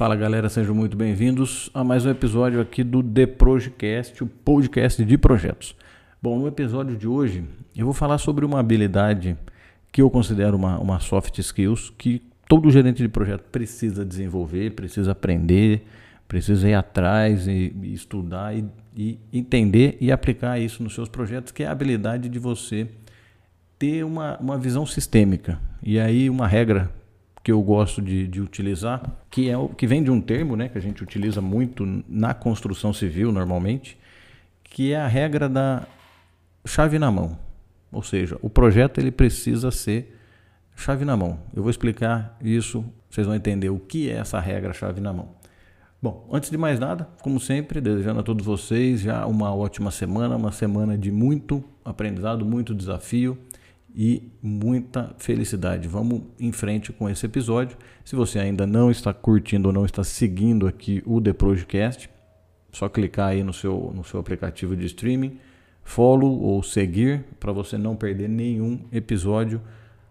Fala galera, sejam muito bem-vindos a mais um episódio aqui do The Projecast, o podcast de projetos. Bom, no episódio de hoje eu vou falar sobre uma habilidade que eu considero uma, uma soft skills que todo gerente de projeto precisa desenvolver, precisa aprender, precisa ir atrás e, e estudar e, e entender e aplicar isso nos seus projetos, que é a habilidade de você ter uma, uma visão sistêmica. E aí uma regra que eu gosto de, de utilizar, que é o que vem de um termo, né, que a gente utiliza muito na construção civil normalmente, que é a regra da chave na mão. Ou seja, o projeto ele precisa ser chave na mão. Eu vou explicar isso, vocês vão entender o que é essa regra chave na mão. Bom, antes de mais nada, como sempre, desejando a todos vocês já uma ótima semana, uma semana de muito aprendizado, muito desafio e muita felicidade. Vamos em frente com esse episódio. Se você ainda não está curtindo ou não está seguindo aqui o The Projecast, só clicar aí no seu, no seu aplicativo de streaming, follow ou seguir para você não perder nenhum episódio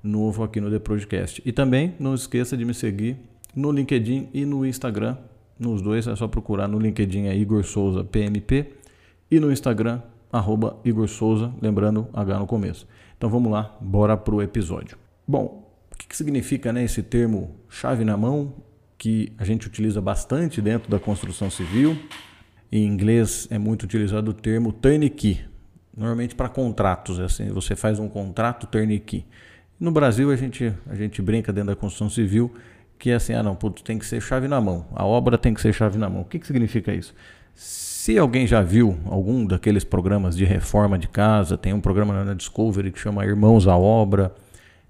novo aqui no The Projecast. E também não esqueça de me seguir no LinkedIn e no Instagram. Nos dois é só procurar no LinkedIn é Igor Souza PMP e no Instagram arroba Igor Souza, lembrando H no começo. Então vamos lá, bora para o episódio. Bom, o que, que significa né, esse termo chave na mão, que a gente utiliza bastante dentro da construção civil? Em inglês é muito utilizado o termo turnkey, normalmente para contratos. É assim, você faz um contrato turnkey. No Brasil a gente, a gente brinca dentro da construção civil que é assim, ah não, putz, tem que ser chave na mão. A obra tem que ser chave na mão. O que, que significa isso? Se alguém já viu algum daqueles programas de reforma de casa, tem um programa na Discovery que chama Irmãos à Obra.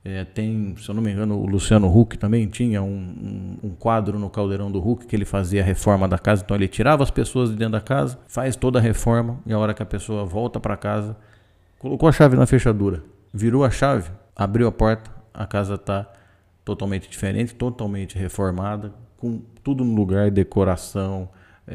É, tem, se eu não me engano, o Luciano Huck também tinha um, um, um, quadro no caldeirão do Huck que ele fazia a reforma da casa. Então ele tirava as pessoas de dentro da casa, faz toda a reforma e a hora que a pessoa volta para casa, colocou a chave na fechadura, virou a chave, abriu a porta, a casa está totalmente diferente, totalmente reformada, com tudo no lugar, decoração,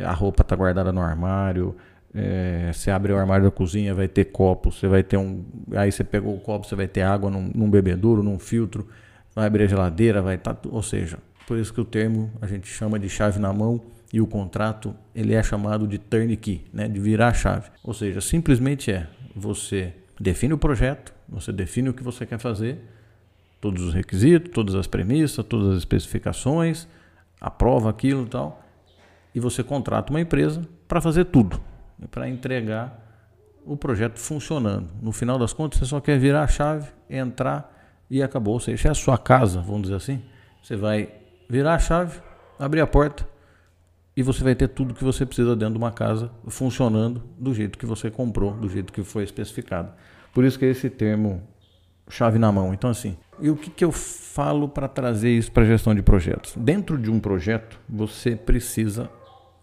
a roupa está guardada no armário. É, você abre o armário da cozinha, vai ter copo, você vai ter um. Aí você pegou o copo, você vai ter água num, num bebedouro, num filtro, vai abrir a geladeira, vai estar. Tá, ou seja, por isso que o termo a gente chama de chave na mão e o contrato ele é chamado de turnkey, né, de virar a chave. Ou seja, simplesmente é você define o projeto, você define o que você quer fazer, todos os requisitos, todas as premissas, todas as especificações, aprova aquilo e tal e você contrata uma empresa para fazer tudo, para entregar o projeto funcionando. No final das contas, você só quer virar a chave, entrar e acabou. Ou seja, é a sua casa, vamos dizer assim. Você vai virar a chave, abrir a porta e você vai ter tudo que você precisa dentro de uma casa funcionando do jeito que você comprou, do jeito que foi especificado. Por isso que é esse termo chave na mão. Então, assim, e o que, que eu falo para trazer isso para a gestão de projetos? Dentro de um projeto, você precisa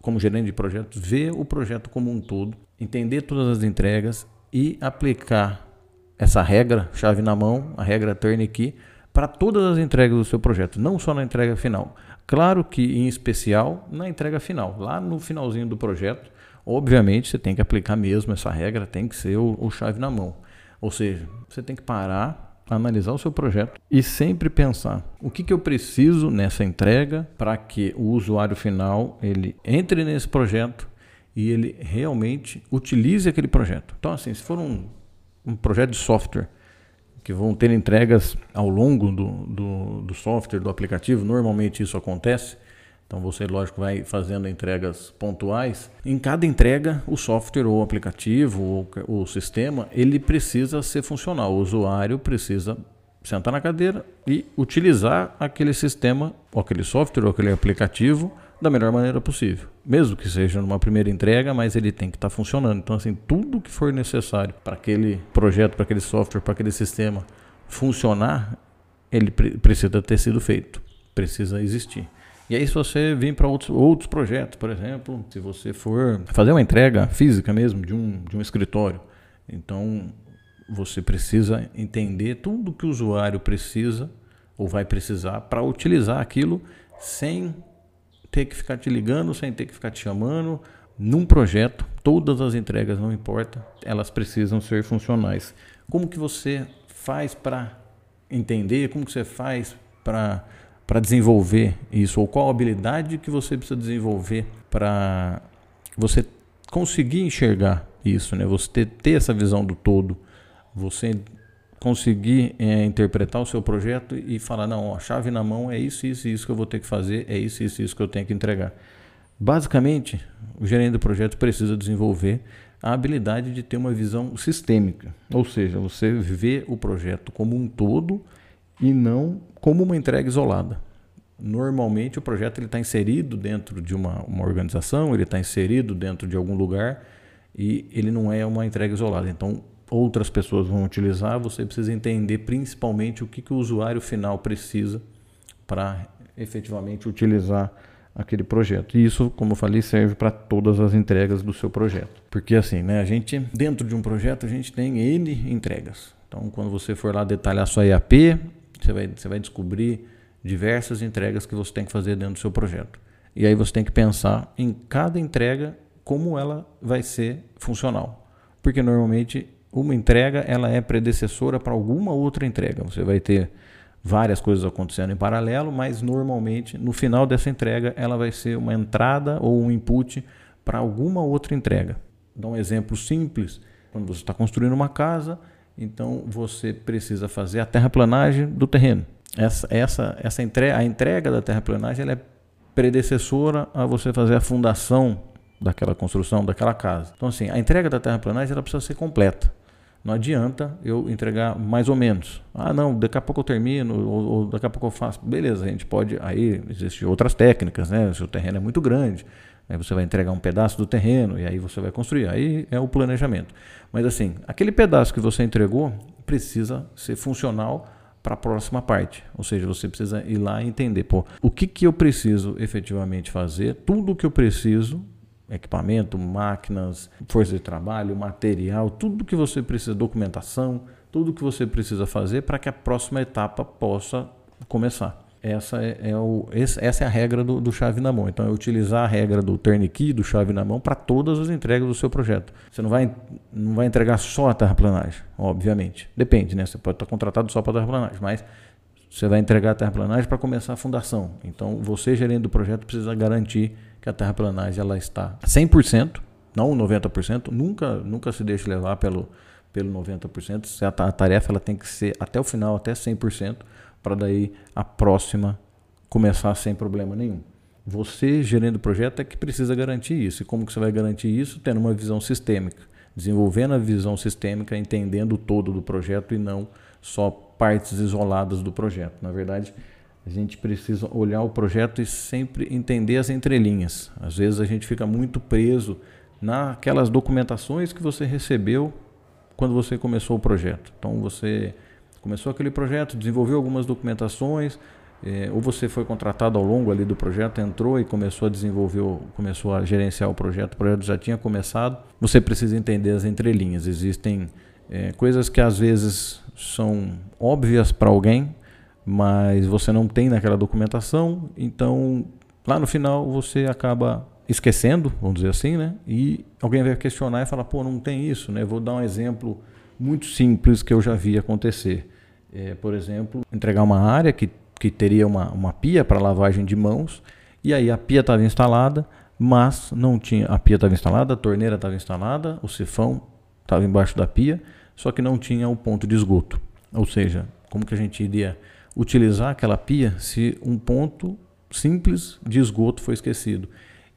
como gerente de projetos, ver o projeto como um todo, entender todas as entregas e aplicar essa regra, chave na mão, a regra turnkey, para todas as entregas do seu projeto, não só na entrega final. Claro que, em especial, na entrega final, lá no finalzinho do projeto, obviamente você tem que aplicar mesmo essa regra, tem que ser o, o chave na mão. Ou seja, você tem que parar analisar o seu projeto e sempre pensar o que, que eu preciso nessa entrega para que o usuário final ele entre nesse projeto e ele realmente utilize aquele projeto. Então, assim, se for um, um projeto de software que vão ter entregas ao longo do, do, do software, do aplicativo, normalmente isso acontece. Então você, lógico, vai fazendo entregas pontuais. Em cada entrega, o software ou o aplicativo ou o sistema, ele precisa ser funcional. O usuário precisa sentar na cadeira e utilizar aquele sistema, ou aquele software ou aquele aplicativo da melhor maneira possível. Mesmo que seja numa primeira entrega, mas ele tem que estar tá funcionando. Então, assim, tudo que for necessário para aquele projeto, para aquele software, para aquele sistema funcionar, ele precisa ter sido feito, precisa existir. E aí, se você vir para outros, outros projetos, por exemplo, se você for fazer uma entrega física mesmo de um, de um escritório, então você precisa entender tudo que o usuário precisa ou vai precisar para utilizar aquilo sem ter que ficar te ligando, sem ter que ficar te chamando. Num projeto, todas as entregas, não importa, elas precisam ser funcionais. Como que você faz para entender? Como que você faz para para desenvolver isso, ou qual habilidade que você precisa desenvolver para você conseguir enxergar isso, né? Você ter, ter essa visão do todo, você conseguir é, interpretar o seu projeto e falar, não, a chave na mão é isso, isso e isso que eu vou ter que fazer, é isso, isso, isso que eu tenho que entregar. Basicamente, o gerente do projeto precisa desenvolver a habilidade de ter uma visão sistêmica, ou seja, você vê o projeto como um todo e não como uma entrega isolada. Normalmente o projeto está inserido dentro de uma, uma organização, ele está inserido dentro de algum lugar e ele não é uma entrega isolada. Então outras pessoas vão utilizar, você precisa entender principalmente o que, que o usuário final precisa para efetivamente utilizar aquele projeto. E isso, como eu falei, serve para todas as entregas do seu projeto. Porque assim, né, a gente dentro de um projeto a gente tem N entregas. Então, quando você for lá detalhar sua EAP, você vai, você vai descobrir diversas entregas que você tem que fazer dentro do seu projeto. E aí você tem que pensar em cada entrega como ela vai ser funcional. Porque normalmente uma entrega ela é predecessora para alguma outra entrega. Você vai ter várias coisas acontecendo em paralelo, mas normalmente no final dessa entrega ela vai ser uma entrada ou um input para alguma outra entrega. Dá um exemplo simples: quando você está construindo uma casa, então você precisa fazer a terraplanagem do terreno. Essa, essa, essa entrega, a entrega da terraplanagem ela é predecessora a você fazer a fundação daquela construção, daquela casa. Então, assim, a entrega da terraplanagem ela precisa ser completa. Não adianta eu entregar mais ou menos. Ah, não, daqui a pouco eu termino, ou, ou daqui a pouco eu faço. Beleza, a gente pode. Aí existem outras técnicas, né? Se o terreno é muito grande, aí você vai entregar um pedaço do terreno e aí você vai construir. Aí é o planejamento. Mas assim, aquele pedaço que você entregou precisa ser funcional para a próxima parte. Ou seja, você precisa ir lá e entender, pô, o que, que eu preciso efetivamente fazer, tudo o que eu preciso equipamento, máquinas, força de trabalho, material, tudo que você precisa, documentação, tudo que você precisa fazer para que a próxima etapa possa começar. Essa é, é o, essa é a regra do, do, chave na mão. Então, é utilizar a regra do turnkey, do chave na mão, para todas as entregas do seu projeto. Você não vai, não vai entregar só a terraplanagem, obviamente. Depende, né? Você pode estar contratado só para a terraplanagem, mas você vai entregar a terraplanagem para começar a fundação. Então, você, gerente do projeto, precisa garantir que a terraplanagem ela está 100%, não 90%, nunca, nunca se deixe levar pelo, pelo 90%. Se a, a tarefa ela tem que ser até o final, até 100%, para daí a próxima começar sem problema nenhum. Você, gerente do projeto, é que precisa garantir isso. E como que você vai garantir isso? Tendo uma visão sistêmica. Desenvolvendo a visão sistêmica, entendendo o todo do projeto e não só partes isoladas do projeto. Na verdade, a gente precisa olhar o projeto e sempre entender as entrelinhas. Às vezes a gente fica muito preso naquelas documentações que você recebeu quando você começou o projeto. Então você começou aquele projeto, desenvolveu algumas documentações, é, ou você foi contratado ao longo ali do projeto, entrou e começou a desenvolver, começou a gerenciar o projeto, o projeto já tinha começado. Você precisa entender as entrelinhas. Existem é, coisas que às vezes são óbvias para alguém, mas você não tem naquela documentação, então lá no final você acaba esquecendo, vamos dizer assim, né? E alguém vai questionar e falar, pô, não tem isso, né? Vou dar um exemplo muito simples que eu já vi acontecer. É, por exemplo, entregar uma área que, que teria uma, uma pia para lavagem de mãos, e aí a pia estava instalada, mas não tinha. A pia estava instalada, a torneira estava instalada, o sifão estava embaixo da pia, só que não tinha o ponto de esgoto. Ou seja, como que a gente iria utilizar aquela pia se um ponto simples de esgoto foi esquecido.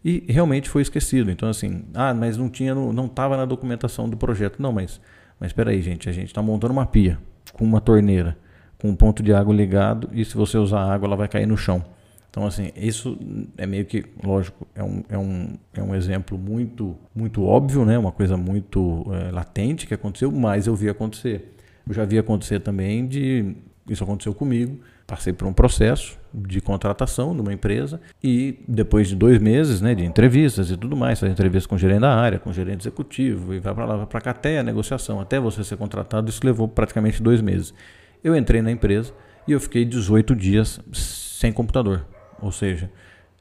E realmente foi esquecido. Então, assim, ah, mas não tinha, não estava na documentação do projeto. Não, mas, mas espera aí, gente, a gente está montando uma pia com uma torneira, com um ponto de água ligado, e se você usar água, ela vai cair no chão. Então, assim, isso é meio que, lógico, é um, é um, é um exemplo muito, muito óbvio, né? uma coisa muito é, latente que aconteceu, mas eu vi acontecer. Eu já vi acontecer também de isso aconteceu comigo. Passei por um processo de contratação numa empresa e depois de dois meses né, de entrevistas e tudo mais, faz entrevista com o gerente da área, com o gerente executivo e vai para lá, vai para cá até a negociação, até você ser contratado, isso levou praticamente dois meses. Eu entrei na empresa e eu fiquei 18 dias sem computador, ou seja,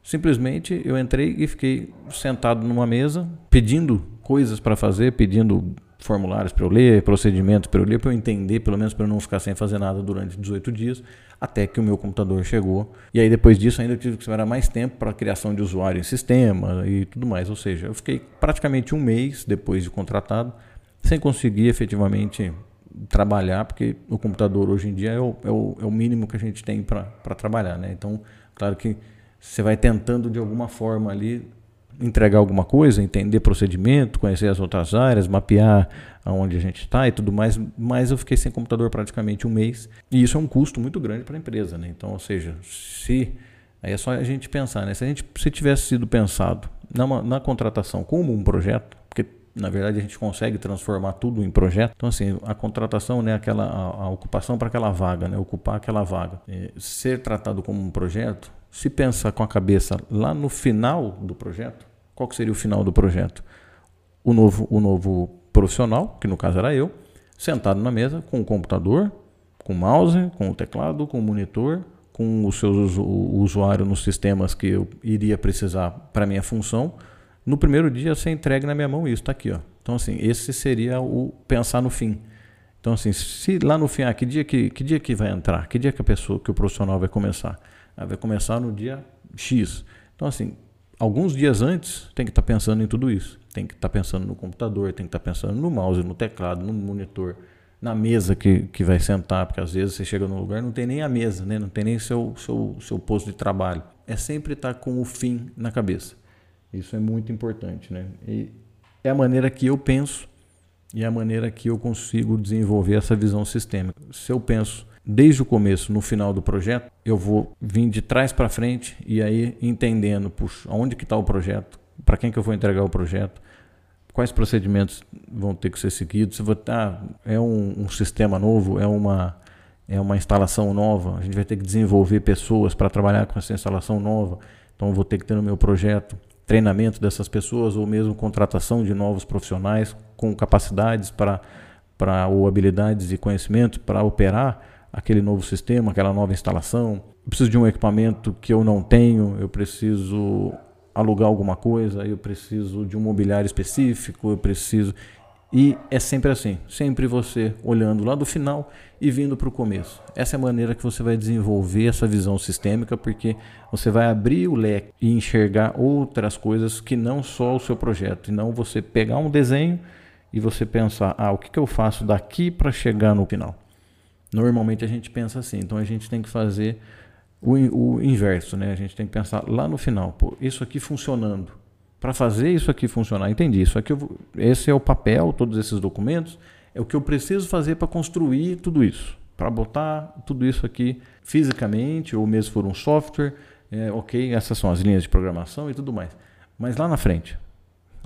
simplesmente eu entrei e fiquei sentado numa mesa pedindo coisas para fazer, pedindo formulários para eu ler, procedimentos para eu ler, para eu entender, pelo menos para eu não ficar sem fazer nada durante 18 dias, até que o meu computador chegou. E aí depois disso ainda eu tive que esperar mais tempo para a criação de usuário em sistema e tudo mais. Ou seja, eu fiquei praticamente um mês depois de contratado sem conseguir efetivamente trabalhar, porque o computador hoje em dia é o, é o, é o mínimo que a gente tem para trabalhar. Né? Então, claro que você vai tentando de alguma forma ali entregar alguma coisa, entender procedimento, conhecer as outras áreas, mapear aonde a gente está e tudo mais, mas eu fiquei sem computador praticamente um mês e isso é um custo muito grande para a empresa, né? Então, ou seja, se aí é só a gente pensar, né? Se a gente se tivesse sido pensado na, na contratação como um projeto, porque na verdade a gente consegue transformar tudo em projeto. Então assim, a contratação, né, aquela a, a ocupação para aquela vaga, né, ocupar aquela vaga, é, ser tratado como um projeto, se pensar com a cabeça lá no final do projeto, qual seria o final do projeto? O novo, o novo profissional, que no caso era eu, sentado na mesa com o computador, com o mouse, com o teclado, com o monitor, com o seu o usuário nos sistemas que eu iria precisar para minha função. No primeiro dia ser entregue na minha mão isso, está aqui. Ó. Então, assim, esse seria o pensar no fim. Então, assim, se lá no fim, ah, que dia que, que dia que vai entrar? Que dia que a pessoa, que o profissional vai começar? Ela vai começar no dia X. Então, assim, alguns dias antes, tem que estar tá pensando em tudo isso. Tem que estar tá pensando no computador, tem que estar tá pensando no mouse, no teclado, no monitor, na mesa que, que vai sentar, porque às vezes você chega num lugar não tem nem a mesa, né? não tem nem seu, seu, seu posto de trabalho. É sempre estar com o fim na cabeça. Isso é muito importante. Né? E é a maneira que eu penso e é a maneira que eu consigo desenvolver essa visão sistêmica. Se eu penso desde o começo no final do projeto, eu vou vir de trás para frente e aí entendendo, puxa, onde que está o projeto, para quem que eu vou entregar o projeto, quais procedimentos vão ter que ser seguidos, se vou, ah, é um, um sistema novo, é uma é uma instalação nova, a gente vai ter que desenvolver pessoas para trabalhar com essa instalação nova, então vou ter que ter no meu projeto treinamento dessas pessoas ou mesmo contratação de novos profissionais com capacidades para para ou habilidades e conhecimento para operar aquele novo sistema, aquela nova instalação. Eu preciso de um equipamento que eu não tenho, eu preciso alugar alguma coisa, eu preciso de um mobiliário específico, eu preciso. E é sempre assim, sempre você olhando lá do final e vindo para o começo. Essa é a maneira que você vai desenvolver essa visão sistêmica, porque você vai abrir o leque e enxergar outras coisas que não só o seu projeto, e não você pegar um desenho e você pensar, ah, o que, que eu faço daqui para chegar no final. Normalmente a gente pensa assim, então a gente tem que fazer o, o inverso, né? A gente tem que pensar lá no final, pô, isso aqui funcionando. Para fazer isso aqui funcionar, entendi. Isso aqui, eu, esse é o papel, todos esses documentos, é o que eu preciso fazer para construir tudo isso, para botar tudo isso aqui fisicamente ou mesmo por um software. É, ok, essas são as linhas de programação e tudo mais. Mas lá na frente,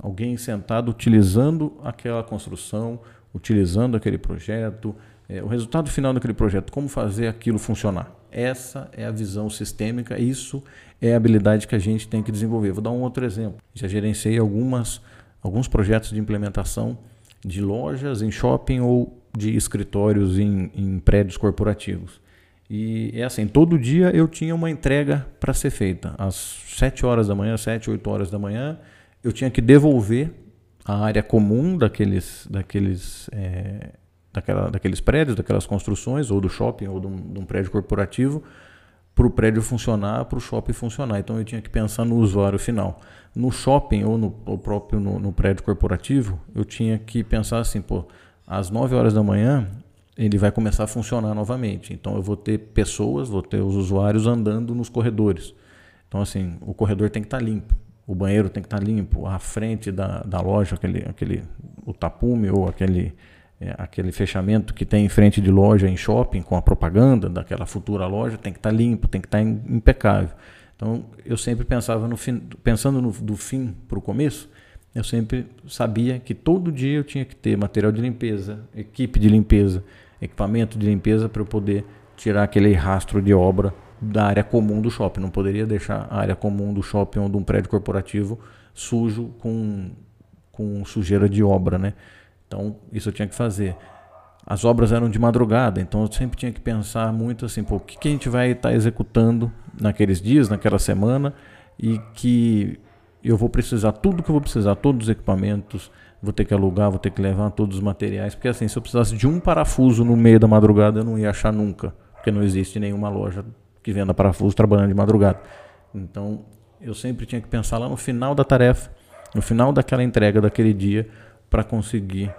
alguém sentado utilizando aquela construção, utilizando aquele projeto, é, o resultado final daquele projeto, como fazer aquilo funcionar. Essa é a visão sistêmica, isso é a habilidade que a gente tem que desenvolver. Vou dar um outro exemplo. Já gerenciei algumas, alguns projetos de implementação de lojas em shopping ou de escritórios em, em prédios corporativos. E é assim, todo dia eu tinha uma entrega para ser feita. Às 7 horas da manhã, 7, 8 horas da manhã, eu tinha que devolver a área comum daqueles, daqueles é, daquela, daqueles prédios, daquelas construções, ou do shopping, ou de um, de um prédio corporativo, para o prédio funcionar, para o shopping funcionar. Então eu tinha que pensar no usuário final. No shopping ou no ou próprio no, no, prédio corporativo, eu tinha que pensar assim, pô, às 9 horas da manhã ele vai começar a funcionar novamente. Então eu vou ter pessoas, vou ter os usuários andando nos corredores. Então assim, o corredor tem que estar tá limpo, o banheiro tem que estar tá limpo, a frente da, da loja, aquele, aquele o tapume ou aquele é, aquele fechamento que tem em frente de loja em shopping com a propaganda daquela futura loja tem que estar tá limpo, tem que estar tá impecável. Então eu sempre pensava no fim, pensando no, do fim para o começo, eu sempre sabia que todo dia eu tinha que ter material de limpeza, equipe de limpeza, equipamento de limpeza para eu poder tirar aquele rastro de obra da área comum do shopping. Não poderia deixar a área comum do shopping ou de um prédio corporativo sujo com, com sujeira de obra, né? Então, isso eu tinha que fazer. As obras eram de madrugada, então eu sempre tinha que pensar muito assim, pô, o que, que a gente vai estar tá executando naqueles dias, naquela semana, e que eu vou precisar tudo que eu vou precisar, todos os equipamentos, vou ter que alugar, vou ter que levar todos os materiais, porque assim, se eu precisasse de um parafuso no meio da madrugada, eu não ia achar nunca, porque não existe nenhuma loja que venda parafuso trabalhando de madrugada. Então, eu sempre tinha que pensar lá no final da tarefa, no final daquela entrega daquele dia, para conseguir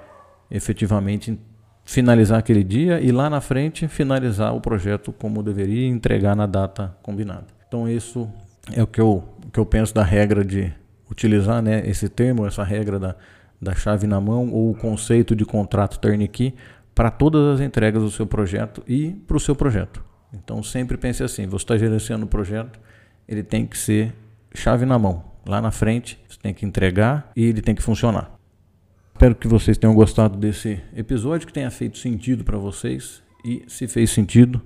efetivamente finalizar aquele dia e lá na frente finalizar o projeto como deveria e entregar na data combinada. Então, isso é o que eu, o que eu penso da regra de utilizar né, esse termo, essa regra da, da chave na mão ou o conceito de contrato turnkey para todas as entregas do seu projeto e para o seu projeto. Então sempre pense assim: você está gerenciando o projeto, ele tem que ser chave na mão. Lá na frente, você tem que entregar e ele tem que funcionar. Espero que vocês tenham gostado desse episódio, que tenha feito sentido para vocês. E se fez sentido,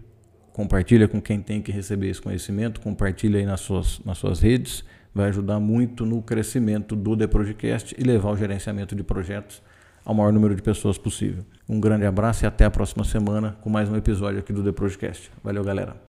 compartilha com quem tem que receber esse conhecimento, compartilha aí nas suas, nas suas redes vai ajudar muito no crescimento do The Projecast e levar o gerenciamento de projetos ao maior número de pessoas possível. Um grande abraço e até a próxima semana com mais um episódio aqui do The Projecast. Valeu, galera.